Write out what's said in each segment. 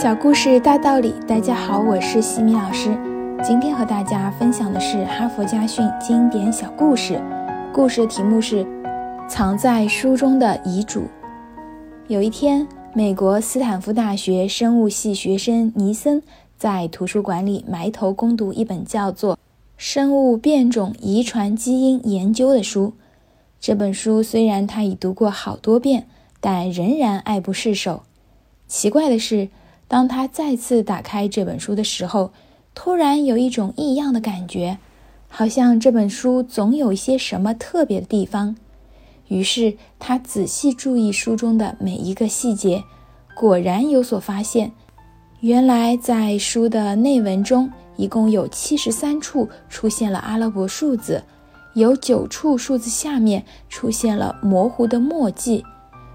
小故事大道理，大家好，我是西米老师。今天和大家分享的是哈佛家训经典小故事。故事的题目是《藏在书中的遗嘱》。有一天，美国斯坦福大学生物系学生尼森在图书馆里埋头攻读一本叫做《生物变种遗传基因研究》的书。这本书虽然他已读过好多遍，但仍然爱不释手。奇怪的是。当他再次打开这本书的时候，突然有一种异样的感觉，好像这本书总有一些什么特别的地方。于是他仔细注意书中的每一个细节，果然有所发现。原来在书的内文中，一共有七十三处出现了阿拉伯数字，有九处数字下面出现了模糊的墨迹。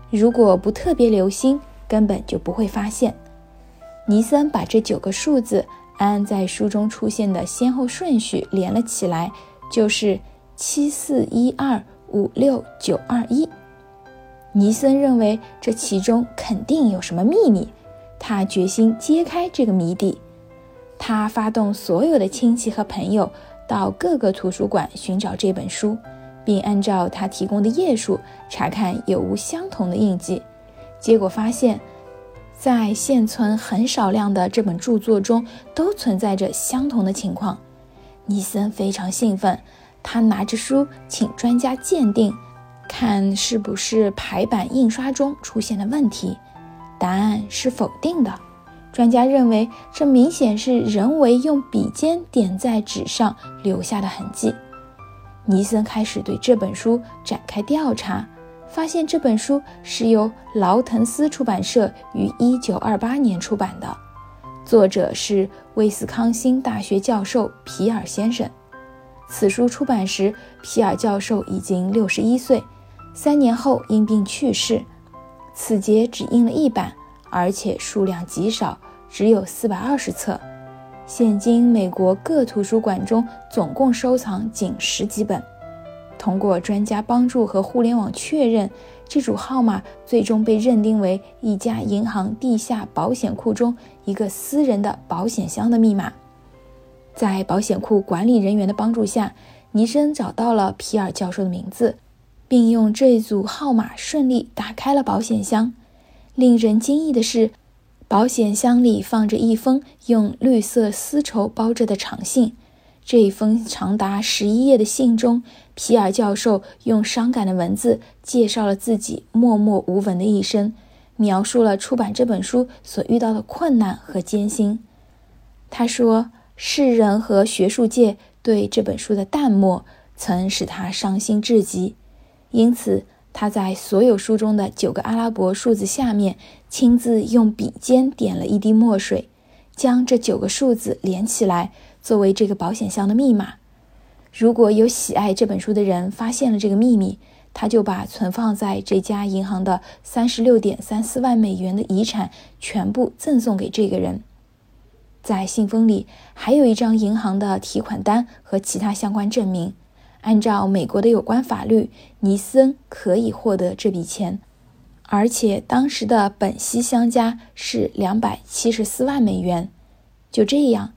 如果不特别留心，根本就不会发现。尼森把这九个数字按在书中出现的先后顺序连了起来，就是七四一二五六九二一。尼森认为这其中肯定有什么秘密，他决心揭开这个谜底。他发动所有的亲戚和朋友到各个图书馆寻找这本书，并按照他提供的页数查看有无相同的印记。结果发现。在现存很少量的这本著作中，都存在着相同的情况。尼森非常兴奋，他拿着书请专家鉴定，看是不是排版印刷中出现了问题。答案是否定的。专家认为，这明显是人为用笔尖点在纸上留下的痕迹。尼森开始对这本书展开调查。发现这本书是由劳滕斯出版社于1928年出版的，作者是威斯康星大学教授皮尔先生。此书出版时，皮尔教授已经61岁，三年后因病去世。此节只印了一版，而且数量极少，只有420册。现今美国各图书馆中总共收藏仅十几本。通过专家帮助和互联网确认，这组号码最终被认定为一家银行地下保险库中一个私人的保险箱的密码。在保险库管理人员的帮助下，尼森找到了皮尔教授的名字，并用这组号码顺利打开了保险箱。令人惊异的是，保险箱里放着一封用绿色丝绸包着的长信。这一封长达十一页的信中，皮尔教授用伤感的文字介绍了自己默默无闻的一生，描述了出版这本书所遇到的困难和艰辛。他说：“世人和学术界对这本书的淡漠，曾使他伤心至极。因此，他在所有书中的九个阿拉伯数字下面，亲自用笔尖点了一滴墨水，将这九个数字连起来。”作为这个保险箱的密码，如果有喜爱这本书的人发现了这个秘密，他就把存放在这家银行的三十六点三四万美元的遗产全部赠送给这个人。在信封里还有一张银行的提款单和其他相关证明。按照美国的有关法律，尼森可以获得这笔钱，而且当时的本息相加是两百七十四万美元。就这样。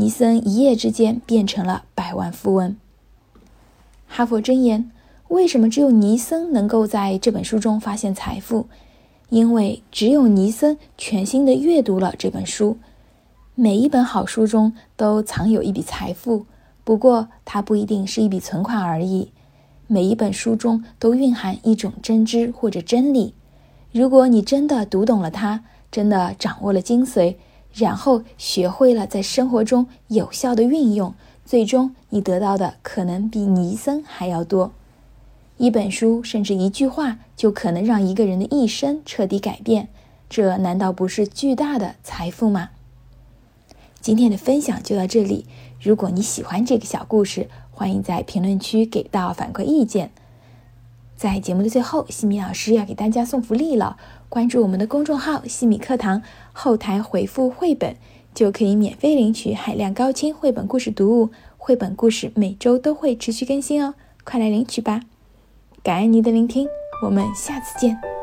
尼森一夜之间变成了百万富翁。哈佛箴言：为什么只有尼森能够在这本书中发现财富？因为只有尼森全心的阅读了这本书。每一本好书中都藏有一笔财富，不过它不一定是一笔存款而已。每一本书中都蕴含一种真知或者真理。如果你真的读懂了它，真的掌握了精髓。然后学会了在生活中有效的运用，最终你得到的可能比尼森还要多。一本书甚至一句话就可能让一个人的一生彻底改变，这难道不是巨大的财富吗？今天的分享就到这里。如果你喜欢这个小故事，欢迎在评论区给到反馈意见。在节目的最后，西米老师要给大家送福利了。关注我们的公众号“西米课堂”，后台回复“绘本”，就可以免费领取海量高清绘本故事读物。绘本故事每周都会持续更新哦，快来领取吧！感恩您的聆听，我们下次见。